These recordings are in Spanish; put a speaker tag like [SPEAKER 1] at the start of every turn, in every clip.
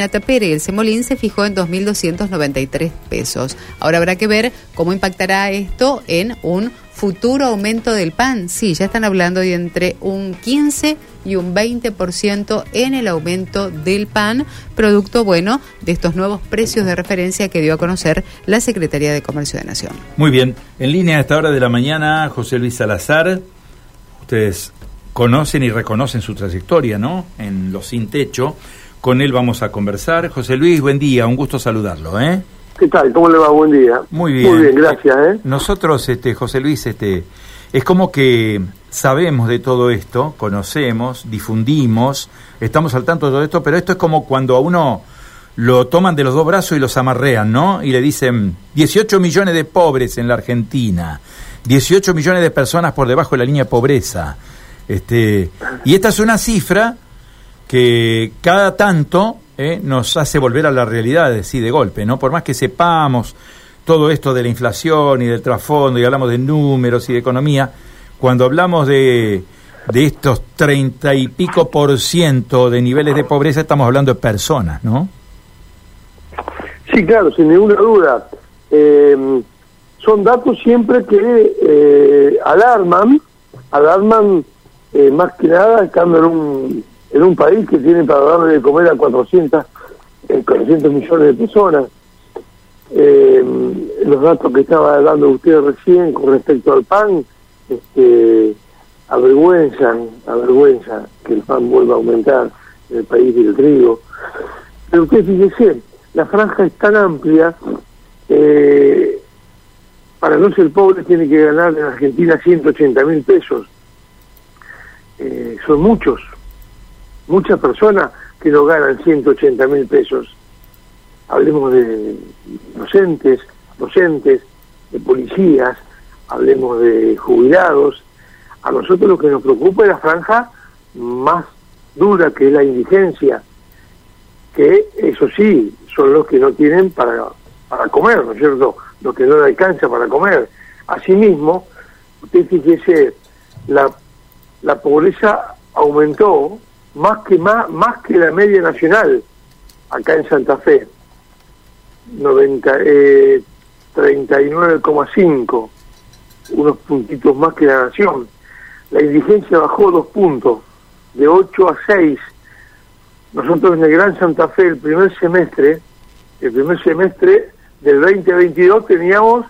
[SPEAKER 1] La tapera y el semolín se fijó en 2.293 pesos. Ahora habrá que ver cómo impactará esto en un futuro aumento del pan. Sí, ya están hablando de entre un 15 y un 20% en el aumento del pan, producto, bueno, de estos nuevos precios de referencia que dio a conocer la Secretaría de Comercio de Nación.
[SPEAKER 2] Muy bien, en línea a esta hora de la mañana, José Luis Salazar, ustedes conocen y reconocen su trayectoria, ¿no? En Los Sin Techo. Con él vamos a conversar. José Luis, buen día, un gusto saludarlo, ¿eh?
[SPEAKER 3] ¿Qué tal? ¿Cómo le va? Buen día.
[SPEAKER 2] Muy bien.
[SPEAKER 3] Muy bien, gracias, ¿eh?
[SPEAKER 2] Nosotros, este, José Luis, este, es como que sabemos de todo esto, conocemos, difundimos, estamos al tanto de todo esto, pero esto es como cuando a uno lo toman de los dos brazos y los amarrean, ¿no? Y le dicen 18 millones de pobres en la Argentina, 18 millones de personas por debajo de la línea de pobreza. Este, y esta es una cifra que cada tanto eh, nos hace volver a la realidad, sí, de golpe, ¿no? Por más que sepamos todo esto de la inflación y del trasfondo y hablamos de números y de economía, cuando hablamos de, de estos treinta y pico por ciento de niveles de pobreza, estamos hablando de personas, ¿no?
[SPEAKER 3] Sí, claro, sin ninguna duda. Eh, son datos siempre que eh, alarman, alarman eh, más que nada estando en un en un país que tiene para darle de comer a 400, eh, 400 millones de personas. Eh, los datos que estaba dando usted recién con respecto al pan, este, avergüenzan, avergüenza que el pan vuelva a aumentar en el país del trigo. Pero usted fíjese, la franja es tan amplia, eh, para no ser pobre tiene que ganar en Argentina 180 mil pesos. Eh, son muchos, muchas personas que no ganan 180 mil pesos. Hablemos de docentes, docentes, de policías, hablemos de jubilados. A nosotros lo que nos preocupa es la franja más dura que es la indigencia, que eso sí, son los que no tienen para, para comer, ¿no es cierto? Los que no le alcanza para comer. Asimismo, usted fíjese, la, la pobreza aumentó más que más, más que la media nacional acá en Santa Fe 90 eh, 39,5 unos puntitos más que la nación. La indigencia bajó dos puntos de 8 a 6 nosotros en el Gran Santa Fe el primer semestre el primer semestre del 2022 teníamos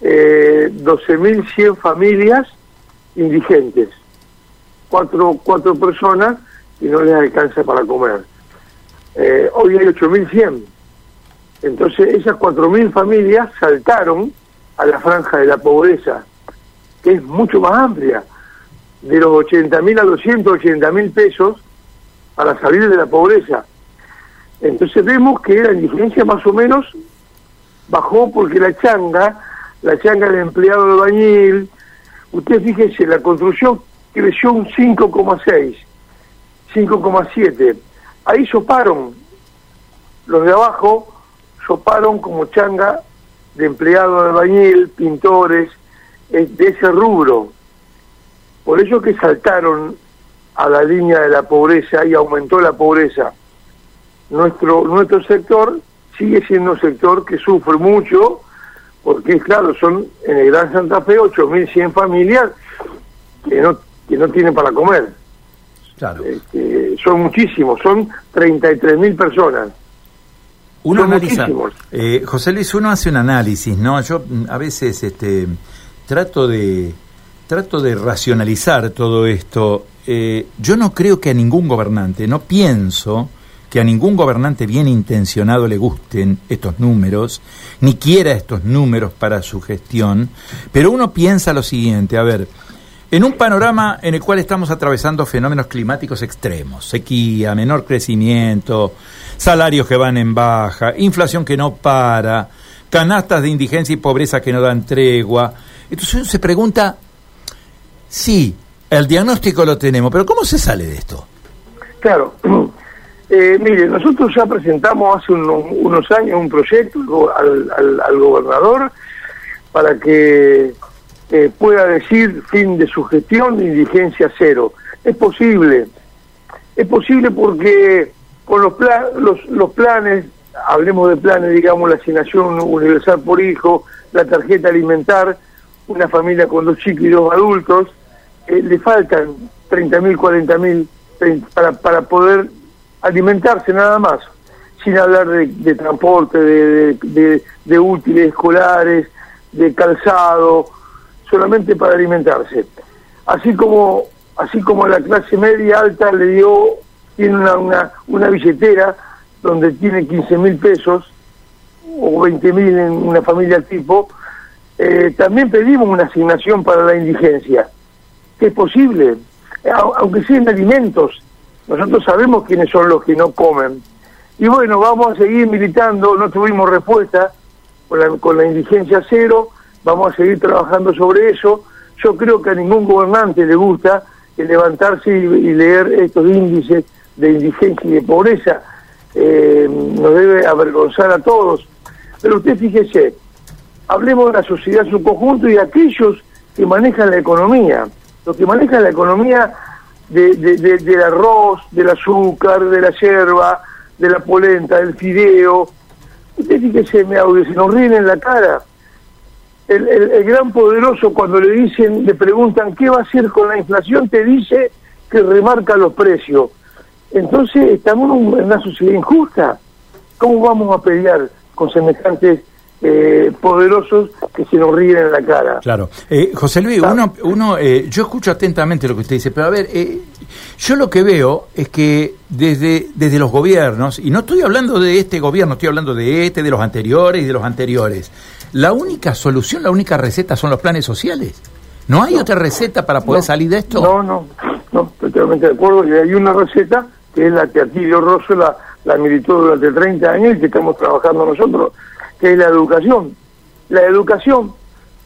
[SPEAKER 3] eh, 12.100 familias indigentes. Cuatro, cuatro personas y no les alcanza para comer. Eh, hoy hay 8.100. Entonces esas 4.000 familias saltaron a la franja de la pobreza, que es mucho más amplia, de los 80.000 a 280.000 pesos para salir de la pobreza. Entonces vemos que la indigencia más o menos bajó porque la changa, la changa del empleado de bañil, usted fíjese, la construcción creció un 5,6 5,7. Ahí soparon, los de abajo soparon como changa de empleados de bañil, pintores, de ese rubro. Por eso que saltaron a la línea de la pobreza y aumentó la pobreza. Nuestro, nuestro sector sigue siendo un sector que sufre mucho, porque claro, son en el Gran Santa Fe 8.100 familias que no, que no tienen para comer.
[SPEAKER 2] Claro.
[SPEAKER 3] Este, son muchísimos, son 33 mil personas.
[SPEAKER 2] Uno
[SPEAKER 3] Son
[SPEAKER 2] analiza, eh, José Luis, uno hace un análisis, ¿no? Yo mm, a veces este, trato de trato de racionalizar todo esto. Eh, yo no creo que a ningún gobernante, no pienso que a ningún gobernante bien intencionado le gusten estos números, ni quiera estos números para su gestión, pero uno piensa lo siguiente, a ver, en un panorama en el cual estamos atravesando fenómenos climáticos extremos, sequía, menor crecimiento, salarios que van en baja, inflación que no para, canastas de indigencia y pobreza que no dan tregua. Entonces uno se pregunta, sí, el diagnóstico lo tenemos, pero ¿cómo se sale de esto?
[SPEAKER 3] Claro. Eh, mire, nosotros ya presentamos hace uno- unos años un proyecto al- al gobernador para que eh, pueda decir fin de su gestión indigencia cero. Es posible, es posible porque con los, los, los planes, hablemos de planes, digamos, la asignación universal por hijo, la tarjeta alimentar, una familia con dos chicos y dos adultos, eh, le faltan 30 mil, 40 mil para, para poder alimentarse nada más, sin hablar de, transporte, de, de, útiles escolares, de calzado, solamente para alimentarse. Así como, así como la clase media alta le dio, tiene una, una, una billetera donde tiene 15 mil pesos o 20 mil en una familia tipo, eh, también pedimos una asignación para la indigencia, que es posible, aunque sean alimentos, nosotros sabemos quiénes son los que no comen. Y bueno, vamos a seguir militando, no tuvimos respuesta con la, con la indigencia cero, vamos a seguir trabajando sobre eso. Yo creo que a ningún gobernante le gusta levantarse y, leer estos índices de indigencia y de pobreza. Eh, nos debe avergonzar a todos. Pero usted fíjese, hablemos de la sociedad en su conjunto y aquellos que manejan la economía. Los que manejan la economía de, del arroz, del azúcar, de la yerba, de la polenta, del fideo. Usted fíjese, me audio, si nos ríen en la cara. El, gran poderoso cuando le dicen, le preguntan qué va a hacer con la inflación, te dice que remarca los precios. Entonces estamos en una sociedad injusta. ¿Cómo vamos a pelear con semejantes eh, poderosos que se nos ríen en la cara.
[SPEAKER 2] Claro. Eh, José Luis, uno, uno eh, yo escucho atentamente lo que usted dice, pero a ver, yo lo que veo es que desde, desde los gobiernos, y no estoy hablando de este gobierno, estoy hablando de este, de los anteriores y de los anteriores, la única solución, la única receta son los planes sociales. ¿No hay otra receta para poder salir de esto?
[SPEAKER 3] No, no, no, totalmente de acuerdo. Y hay una receta que es la que Atilio Rosso la, la militó durante 30 años y que estamos trabajando nosotros que es la educación. La educación,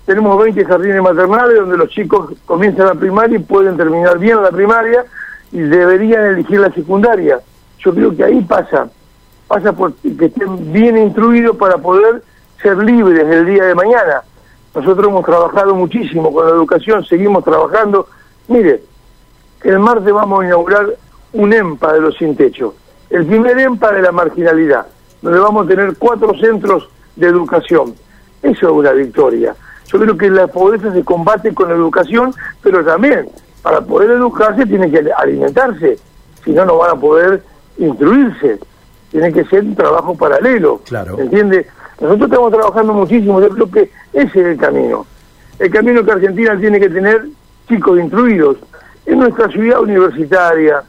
[SPEAKER 3] tenemos 20 jardines maternales donde los chicos comienzan la primaria y pueden terminar bien la primaria y deberían elegir la secundaria. Yo creo que ahí pasa, pasa por que estén bien instruidos para poder ser libres el día de mañana. Nosotros hemos trabajado muchísimo con la educación, seguimos trabajando. Mire, el martes vamos a inaugurar un EMPA de los sin techo, el primer EMPA de la marginalidad, donde vamos a tener cuatro centros de educación. Eso es una victoria. Yo creo que la pobreza se combate con la educación, pero también para poder educarse tiene que alimentarse, si no, no van a poder instruirse. Tiene que ser un trabajo paralelo.
[SPEAKER 2] Claro.
[SPEAKER 3] ¿Entiende? Nosotros estamos trabajando muchísimo, yo creo que ese es el camino. El camino que Argentina tiene que tener chicos instruidos. En nuestra ciudad universitaria,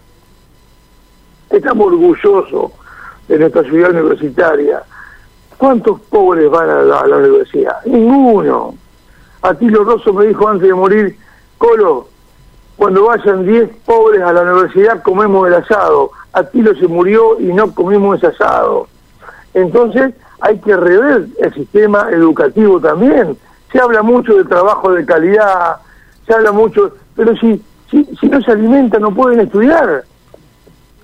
[SPEAKER 3] estamos orgullosos de nuestra ciudad universitaria ¿Cuántos pobres van a la, universidad? Ninguno. Atilo Rosso me dijo antes de morir, Colo, cuando vayan 10 pobres a la universidad comemos el asado. Atilo se murió y no comimos ese asado. Entonces hay que rever el sistema educativo también. Se habla mucho de trabajo de calidad, se habla mucho, pero si, si, si no se alimentan no pueden estudiar.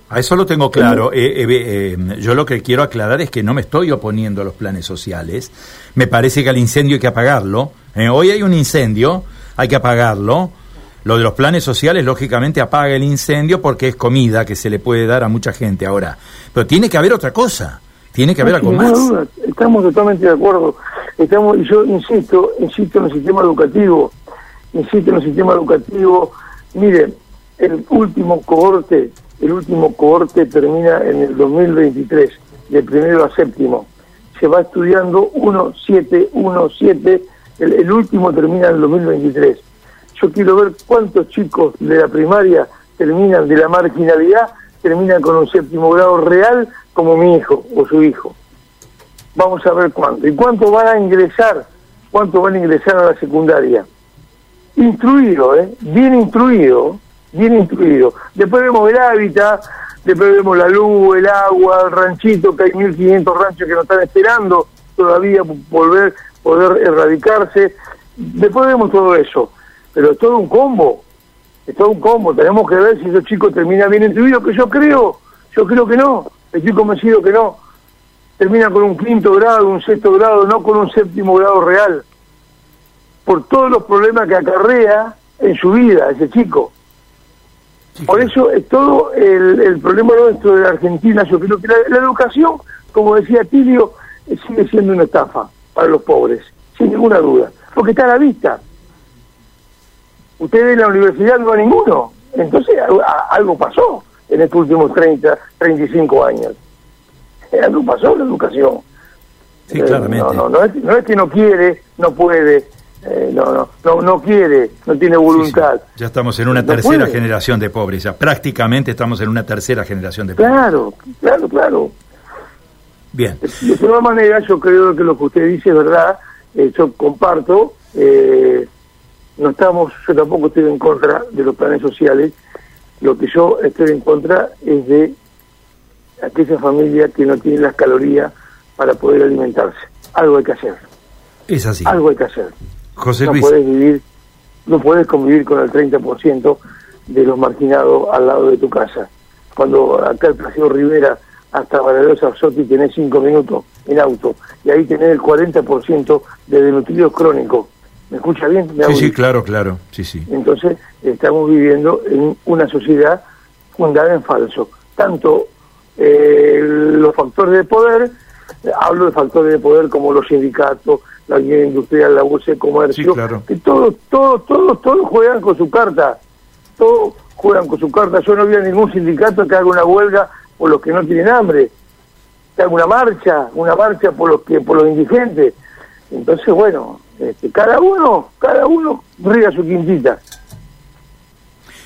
[SPEAKER 2] A eso lo tengo claro. Eh, eh, eh, yo lo que quiero aclarar es que no me estoy oponiendo a los planes sociales. Me parece que al incendio hay que apagarlo. hoy hay un incendio, hay que apagarlo. Lo de los planes sociales, lógicamente, apaga el incendio porque es comida que se le puede dar a mucha gente ahora. Pero tiene que haber otra cosa. Tiene que haber algo más.
[SPEAKER 3] Estamos totalmente de acuerdo. Estamos, yo insisto, insisto en el sistema educativo. Insisto en el sistema educativo. Mire, el último cohorte el último cohorte termina en el 2023, de primero a séptimo. Se va estudiando 1-7, 1-7, el, el último termina en el 2023. Yo quiero ver cuántos chicos de la primaria terminan de la marginalidad, terminan con un séptimo grado real como mi hijo o su hijo. Vamos a ver cuánto. ¿Y cuánto van a ingresar? ¿Cuánto van a ingresar a la secundaria? Instruido, ¿eh? Bien instruido bien instruido. Después vemos el hábitat, después vemos la luz, el agua, el ranchito, que hay 1.500 ranchos que nos están esperando todavía volver, poder erradicarse. Después vemos todo eso. Pero es todo un combo, es todo un combo. Tenemos que ver si esos chicos terminan bien instruidos, que yo creo, yo creo que no, estoy convencido que no. Termina con un quinto grado, un sexto grado, no con un séptimo grado real. Por todos los problemas que acarrea en su vida ese chico. Por eso es todo el, el, problema nuestro de la Argentina. Yo creo que la, educación, como decía Tilio, eh, sigue siendo una estafa para los pobres, sin ninguna duda, porque está a la vista. Ustedes en la universidad no va ninguno, entonces algo pasó en estos últimos 30, 35 años. Algo pasó en la educación.
[SPEAKER 2] Sí, claramente.
[SPEAKER 3] No, no, no, es, no es que no quiere, no puede, eh, no, no, no, no quiere, no tiene voluntad.
[SPEAKER 2] Ya estamos en una tercera generación de pobres, ya prácticamente estamos en una tercera generación de pobres.
[SPEAKER 3] Claro, claro, claro.
[SPEAKER 2] Bien.
[SPEAKER 3] De todas maneras, yo creo que lo que usted dice es verdad, eh, yo comparto, eh, no estamos, yo tampoco estoy en contra de los planes sociales, lo que yo estoy en contra es de aquella familia que no tiene las calorías para poder alimentarse. Algo hay que hacer.
[SPEAKER 2] Es así.
[SPEAKER 3] Algo hay que hacer.
[SPEAKER 2] José
[SPEAKER 3] no
[SPEAKER 2] Luis.
[SPEAKER 3] puedes vivir, no puedes convivir con el 30% de los marginados al lado de tu casa. Cuando acá el Placido Rivera hasta Valerosa Sotti tenés 5 minutos en auto y ahí tenés el 40% de denutridos crónicos. ¿Me escucha bien? ¿Me
[SPEAKER 2] sí, sí, claro, claro. Sí, sí.
[SPEAKER 3] Entonces, estamos viviendo en una sociedad fundada en falso. Tanto eh, los factores de poder, hablo de factores de poder como los sindicatos, la guía industrial, la de comercio, que todos, todos, todos, todos juegan con su carta, todos juegan con su carta. Yo no vi a ningún sindicato que haga una huelga por los que no tienen hambre, que haga una marcha, una marcha por los que, por los indigentes. Entonces, bueno, este, cada uno, cada uno riega su quintita.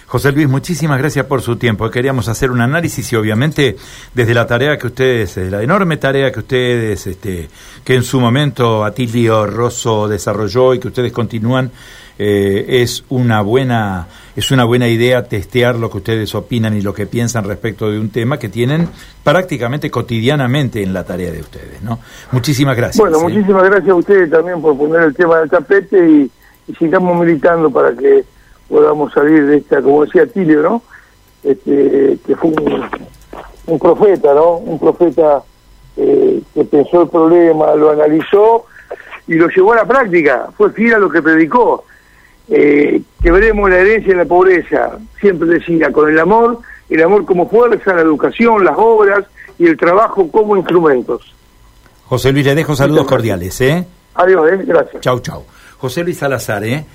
[SPEAKER 2] José Luis, muchísimas gracias por su tiempo. Queríamos hacer un análisis y obviamente desde la tarea que ustedes, la enorme tarea que ustedes, este, que en su momento Atilio Rosso desarrolló y que ustedes continúan, eh, es una buena es una buena idea testear lo que ustedes opinan y lo que piensan respecto de un tema que tienen prácticamente cotidianamente en la tarea de ustedes, ¿no? Muchísimas gracias.
[SPEAKER 3] Bueno, ¿eh? muchísimas gracias a ustedes también por poner el tema del tapete y, y sigamos militando para que podamos salir de esta, como decía Tilio, ¿no? Este, que fue un, profeta, ¿no? Un profeta eh, que pensó el problema, lo analizó y lo llevó a la práctica, fue fiel a lo que predicó. Eh, que veremos la herencia de la pobreza, siempre decía, con el amor, el amor como fuerza, la educación, las obras y el trabajo como instrumentos.
[SPEAKER 2] José Luis, le dejo saludos cordiales, ¿eh?
[SPEAKER 3] Adiós, ¿eh? Gracias.
[SPEAKER 2] Chau, chau. José Luis Salazar, ¿eh?